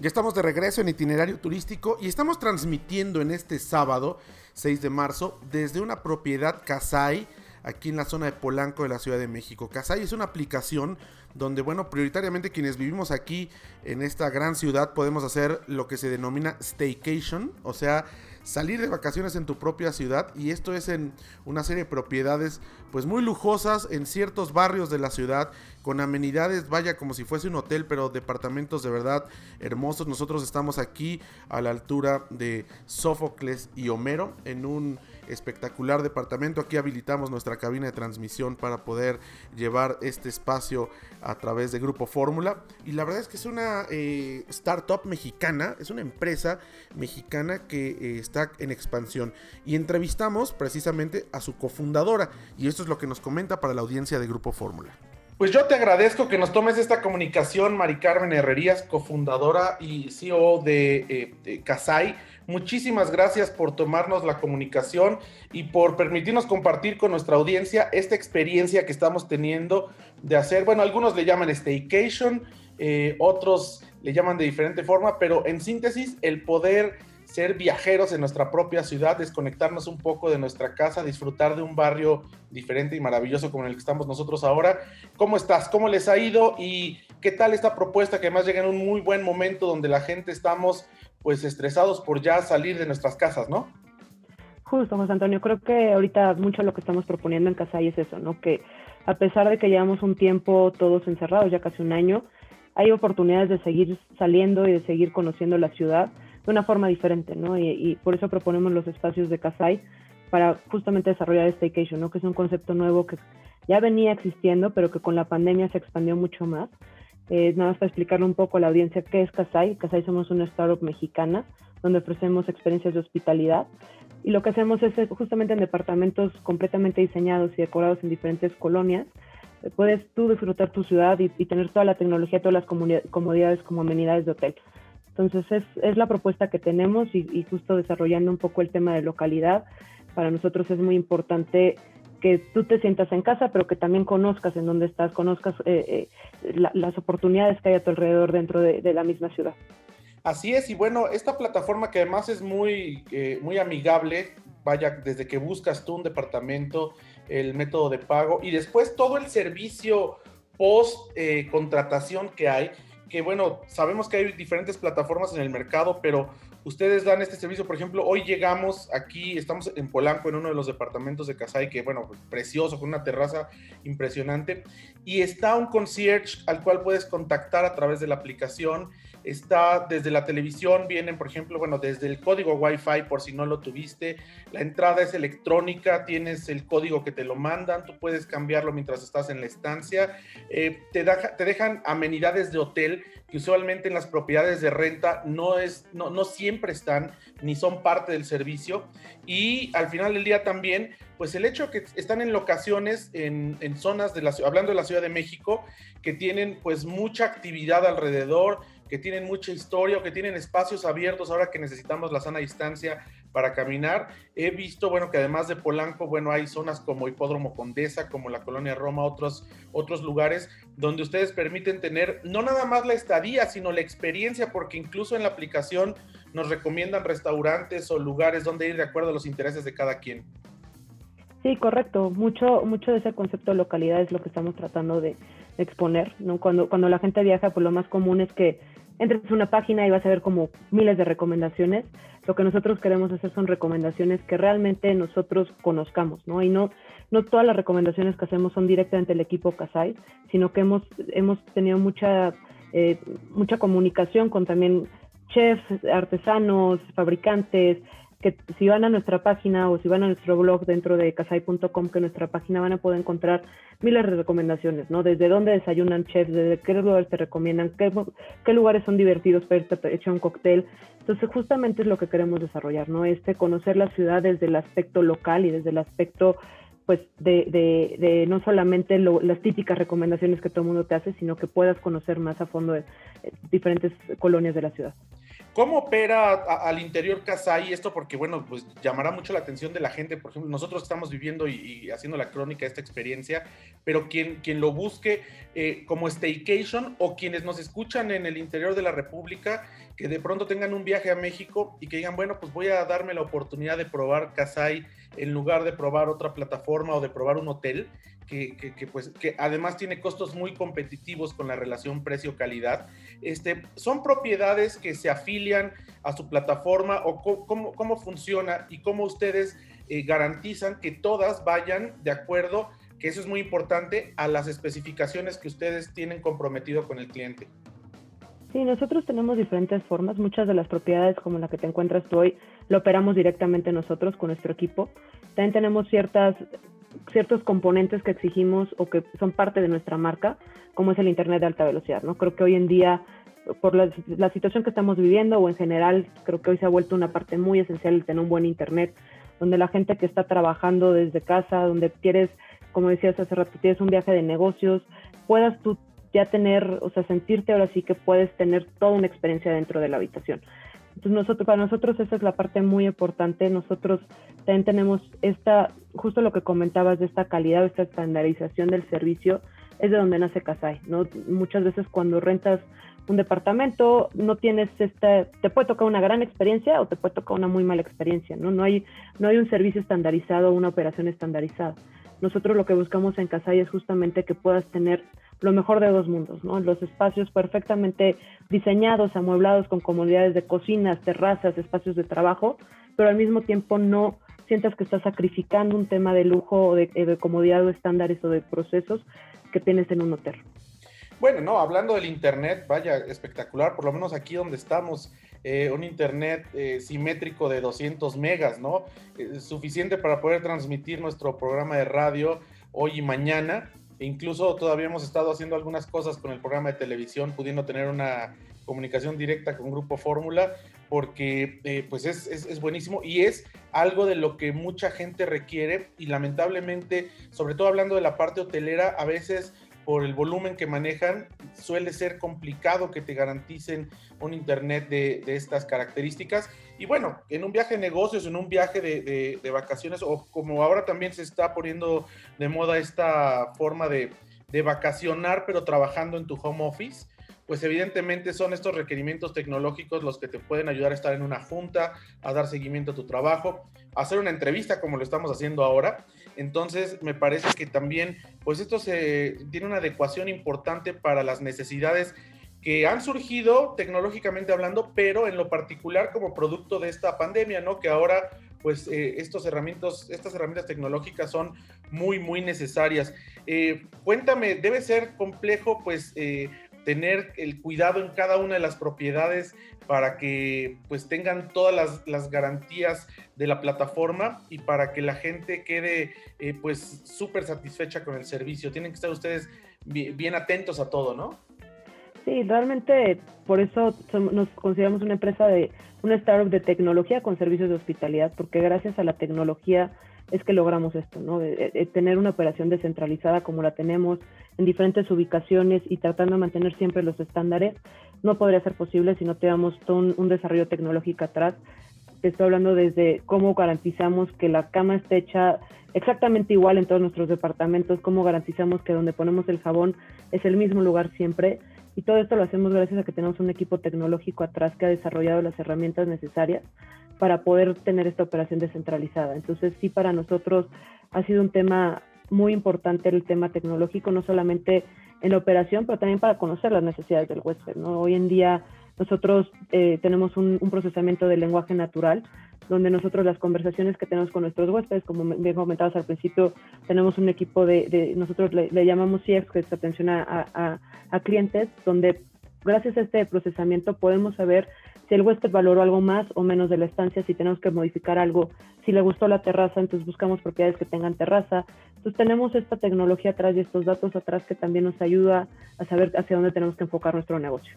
Ya estamos de regreso en itinerario turístico y estamos transmitiendo en este sábado, 6 de marzo, desde una propiedad Casay, aquí en la zona de Polanco de la Ciudad de México. Casay es una aplicación donde, bueno, prioritariamente quienes vivimos aquí en esta gran ciudad podemos hacer lo que se denomina staycation, o sea, salir de vacaciones en tu propia ciudad y esto es en una serie de propiedades pues muy lujosas en ciertos barrios de la ciudad con amenidades, vaya como si fuese un hotel, pero departamentos de verdad hermosos. Nosotros estamos aquí a la altura de Sófocles y Homero en un espectacular departamento. Aquí habilitamos nuestra cabina de transmisión para poder llevar este espacio a través de Grupo Fórmula. Y la verdad es que es una eh, startup mexicana, es una empresa mexicana que eh, está en expansión. Y entrevistamos precisamente a su cofundadora. Y esto es lo que nos comenta para la audiencia de Grupo Fórmula. Pues yo te agradezco que nos tomes esta comunicación, Mari Carmen Herrerías, cofundadora y CEO de, eh. Muchísimas gracias por tomarnos la comunicación y por permitirnos compartir con nuestra audiencia esta experiencia que estamos teniendo de hacer, bueno, algunos le llaman staycation, eh, otros le llaman de diferente forma, pero en síntesis, el poder ser viajeros en nuestra propia ciudad, desconectarnos un poco de nuestra casa, disfrutar de un barrio diferente y maravilloso como el que estamos nosotros ahora. ¿Cómo estás? ¿Cómo les ha ido? ¿Y qué tal esta propuesta que además llega en un muy buen momento donde la gente estamos pues estresados por ya salir de nuestras casas, ¿no? Justo, José Antonio, creo que ahorita mucho lo que estamos proponiendo en Casa es eso, ¿no? Que a pesar de que llevamos un tiempo todos encerrados, ya casi un año, hay oportunidades de seguir saliendo y de seguir conociendo la ciudad de una forma diferente, ¿no? Y, por eso proponemos los espacios de Casai para justamente desarrollar Staycation, ¿no? Que es un concepto nuevo que ya venía existiendo, pero que con la pandemia se expandió mucho más. Eh, nada más para explicarle un poco a la audiencia qué es Casai. Casai somos una startup mexicana donde ofrecemos experiencias de hospitalidad y lo que hacemos es justamente en departamentos completamente diseñados y decorados en diferentes colonias. Eh, puedes tú disfrutar tu ciudad y, tener toda la tecnología, todas las comodidades como amenidades de hotel. Entonces es, es la propuesta que tenemos y, justo desarrollando un poco el tema de localidad. Para nosotros es muy importante que tú te sientas en casa, pero que también conozcas en dónde estás, conozcas eh, eh, las oportunidades que hay a tu alrededor dentro de, la misma ciudad. Así es, y bueno, esta plataforma que además es muy, eh, muy amigable, vaya, desde que buscas tú un departamento, el método de pago y después todo el servicio post contratación que hay, que bueno, sabemos que hay diferentes plataformas en el mercado, pero ustedes dan este servicio, por ejemplo, hoy llegamos aquí, estamos en Polanco, en uno de los departamentos de Casay, que bueno, precioso, con una terraza impresionante, y está un concierge al cual puedes contactar a través de la aplicación está desde la televisión, vienen, por ejemplo, bueno, desde el código Wi-Fi, por si no lo tuviste, la entrada es electrónica, tienes el código que te lo mandan, tú puedes cambiarlo mientras estás en la estancia, eh, te, te dejan amenidades de hotel que usualmente en las propiedades de renta no, es, no, no siempre están ni son parte del servicio y al final del día también pues el hecho que están en locaciones, en, en, zonas de la hablando de la Ciudad de México, que tienen pues mucha actividad alrededor, que tienen mucha historia o que tienen espacios abiertos ahora que necesitamos la sana distancia para caminar. He visto, bueno, que además de Polanco, bueno, hay zonas como Hipódromo Condesa, como la Colonia Roma, otros, otros lugares donde ustedes permiten tener no nada más la estadía, sino la experiencia, porque incluso en la aplicación nos recomiendan restaurantes o lugares donde ir de acuerdo a los intereses de cada quien. Sí, correcto. Mucho, mucho de ese concepto de localidad es lo que estamos tratando de, exponer. ¿no? Cuando, cuando la gente viaja, pues lo más común es que entres una página y vas a ver como miles de recomendaciones. Lo que nosotros queremos hacer son recomendaciones que realmente nosotros conozcamos, ¿no? Y no, no todas las recomendaciones que hacemos son directamente el equipo Casai, sino que hemos, hemos tenido mucha, eh, mucha comunicación con también chefs, artesanos, fabricantes, que si van a nuestra página o si van a nuestro blog dentro de casai.com, que nuestra página van a poder encontrar miles de recomendaciones, ¿no? Desde dónde desayunan chefs, desde qué lugares te recomiendan, qué, qué lugares son divertidos para irte echar un cóctel. Entonces, justamente es lo que queremos desarrollar, ¿no? Este, conocer la ciudad desde el aspecto local y desde el aspecto pues de, de, de, no solamente las típicas recomendaciones que todo el mundo te hace, sino que puedas conocer más a fondo de, diferentes colonias de la ciudad. ¿Cómo opera al interior Casay esto? Porque, bueno, pues llamará mucho la atención de la gente. Por ejemplo, nosotros estamos viviendo y, haciendo la crónica de esta experiencia, pero quien, quien lo busque eh, como staycation o quienes nos escuchan en el interior de la República, que de pronto tengan un viaje a México y que digan, bueno, pues voy a darme la oportunidad de probar Casay en lugar de probar otra plataforma o de probar un hotel que, pues, que además tiene costos muy competitivos con la relación precio-calidad. Este, ¿Son propiedades que se afilian a su plataforma o cómo, cómo funciona y cómo ustedes eh, garantizan que todas vayan de acuerdo, que eso es muy importante, a las especificaciones que ustedes tienen comprometido con el cliente? Sí, nosotros tenemos diferentes formas. Muchas de las propiedades como la que te encuentras tú hoy, lo operamos directamente nosotros con nuestro equipo. También tenemos ciertas ciertos componentes que exigimos o que son parte de nuestra marca, como es el Internet de alta velocidad. ¿no? Creo que hoy en día, por la, situación que estamos viviendo o en general, creo que hoy se ha vuelto una parte muy esencial el tener un buen Internet, donde la gente que está trabajando desde casa, donde quieres, como decías hace rato, tienes un viaje de negocios, puedas tú ya tener, o sea, sentirte ahora sí que puedes tener toda una experiencia dentro de la habitación. Entonces nosotros, para nosotros esa es la parte muy importante. Nosotros también tenemos esta, justo lo que comentabas de esta calidad, esta estandarización del servicio, es de donde nace Casai, ¿no? Muchas veces cuando rentas un departamento no tienes esta, te puede tocar una gran experiencia o te puede tocar una muy mala experiencia, ¿no? No hay, no hay un servicio estandarizado o una operación estandarizada. Nosotros lo que buscamos en Casai es justamente que puedas tener lo mejor de dos mundos, ¿no? Los espacios perfectamente diseñados, amueblados con comodidades de cocinas, terrazas, espacios de trabajo, pero al mismo tiempo no sientas que estás sacrificando un tema de lujo o de, de comodidad o estándares o de procesos que tienes en un hotel. Bueno, no, hablando del Internet, vaya, espectacular, por lo menos aquí donde estamos, eh, un Internet eh, simétrico de 200 megas, ¿no? Eh, suficiente para poder transmitir nuestro programa de radio hoy y mañana. Incluso todavía hemos estado haciendo algunas cosas con el programa de televisión, pudiendo tener una comunicación directa con Grupo Fórmula, porque eh, pues es, es, buenísimo y es algo de lo que mucha gente requiere y lamentablemente, sobre todo hablando de la parte hotelera, a veces por el volumen que manejan, suele ser complicado que te garanticen un Internet de, estas características. Y bueno, en un viaje de negocios, en un viaje de, vacaciones, o como ahora también se está poniendo de moda esta forma de, vacacionar, pero trabajando en tu home office, pues evidentemente son estos requerimientos tecnológicos los que te pueden ayudar a estar en una junta, a dar seguimiento a tu trabajo, a hacer una entrevista como lo estamos haciendo ahora. Entonces, me parece que también, pues esto se, tiene una adecuación importante para las necesidades que han surgido tecnológicamente hablando, pero en lo particular como producto de esta pandemia, ¿no? Que ahora, pues, eh, estos herramientas, estas herramientas tecnológicas son muy, muy necesarias. Eh, cuéntame, debe ser complejo, pues, eh, tener el cuidado en cada una de las propiedades para que pues tengan todas las, garantías de la plataforma y para que la gente quede eh, pues súper satisfecha con el servicio. Tienen que estar ustedes bien, atentos a todo, ¿no? Sí, realmente por eso nos consideramos una empresa de una startup de tecnología con servicios de hospitalidad, porque gracias a la tecnología es que logramos esto, ¿no? tener una operación descentralizada como la tenemos en diferentes ubicaciones y tratando de mantener siempre los estándares, no podría ser posible si no tuviéramos todo un, desarrollo tecnológico atrás. Te estoy hablando desde cómo garantizamos que la cama esté hecha exactamente igual en todos nuestros departamentos, cómo garantizamos que donde ponemos el jabón es el mismo lugar siempre. Y todo esto lo hacemos gracias a que tenemos un equipo tecnológico atrás que ha desarrollado las herramientas necesarias para poder tener esta operación descentralizada. Entonces sí, para nosotros ha sido un tema muy importante el tema tecnológico, no solamente en la operación, pero también para conocer las necesidades del huésped. ¿no? Hoy en día nosotros eh, tenemos un, procesamiento del lenguaje natural, donde nosotros las conversaciones que tenemos con nuestros huéspedes, como bien comentabas al principio, tenemos un equipo de, nosotros le, llamamos CX, que es atención a, a clientes, donde gracias a este procesamiento podemos saber si el huésped valoró algo más o menos de la estancia, si tenemos que modificar algo, si le gustó la terraza, entonces buscamos propiedades que tengan terraza. Entonces tenemos esta tecnología atrás y estos datos atrás que también nos ayuda a saber hacia dónde tenemos que enfocar nuestro negocio.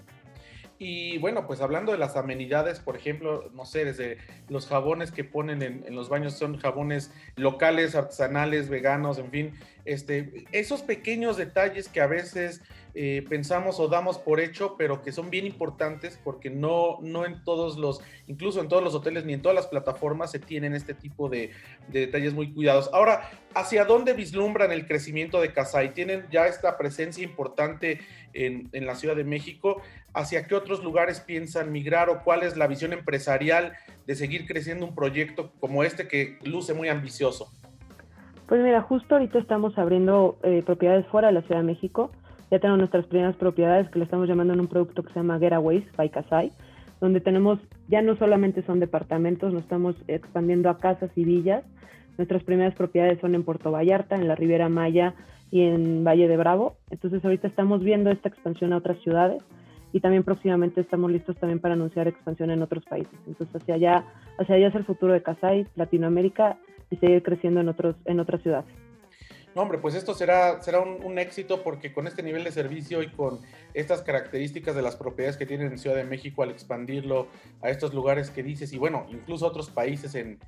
Y bueno, pues hablando de las amenidades, por ejemplo, no sé, desde los jabones que ponen en, los baños son jabones locales, artesanales, veganos, en fin, este, esos pequeños detalles que a veces eh, pensamos o damos por hecho, pero que son bien importantes porque no, no en todos los, incluso en todos los hoteles ni en todas las plataformas se tienen este tipo de, detalles muy cuidados. Ahora, ¿hacia dónde vislumbran el crecimiento de Casai? Tienen ya esta presencia importante en, en la Ciudad de México. ¿Hacia qué otros lugares piensan migrar o cuál es la visión empresarial de seguir creciendo un proyecto como este que luce muy ambicioso? Pues mira, justo ahorita estamos abriendo eh, propiedades fuera de la Ciudad de México. Ya tenemos nuestras primeras propiedades que le estamos llamando en un producto que se llama Getaways by Casai, donde tenemos, ya no solamente son departamentos, nos estamos expandiendo a casas y villas. Nuestras primeras propiedades son en Puerto Vallarta, en la Riviera Maya y en Valle de Bravo. Entonces ahorita estamos viendo esta expansión a otras ciudades y también próximamente estamos listos también para anunciar expansión en otros países. Entonces hacia allá, hacia allá es el futuro de Casai, Latinoamérica y seguir creciendo en en otras ciudades. No, hombre, pues esto será, será un, éxito porque con este nivel de servicio y con estas características de las propiedades que tienen en Ciudad de México al expandirlo a estos lugares que dices y bueno, incluso otros países en,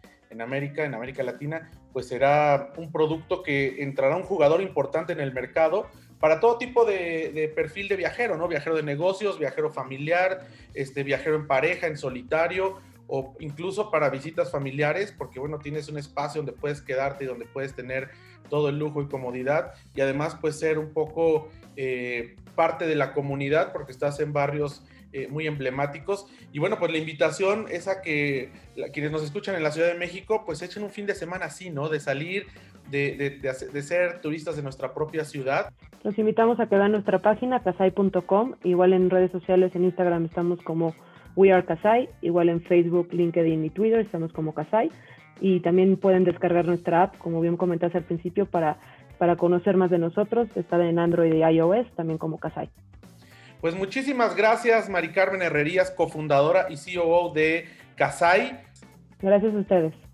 América, en América Latina, pues será un producto que entrará un jugador importante en el mercado para todo tipo de, de, perfil de viajero, ¿no? Viajero de negocios, viajero familiar, este, viajero en pareja, en solitario o incluso para visitas familiares, porque bueno, tienes un espacio donde puedes quedarte y donde puedes tener todo el lujo y comodidad y además puedes ser un poco eh, parte de la comunidad porque estás en barrios eh, muy emblemáticos. Y bueno, pues la invitación es a que quienes nos escuchan en la Ciudad de México, pues echen un fin de semana así, ¿no? De salir, de, de, ser turistas de nuestra propia ciudad. Los invitamos a que vean nuestra página, casai.com, igual en redes sociales, en Instagram estamos como We Are Kasai, igual en Facebook, LinkedIn y Twitter estamos como Kasai. Y también pueden descargar nuestra app, como bien comentaste al principio, para, para conocer más de nosotros. Está en Android y iOS, también como Kasai. Pues muchísimas gracias, Mari Carmen Herrerías, cofundadora y CEO de Kasai. Gracias a ustedes.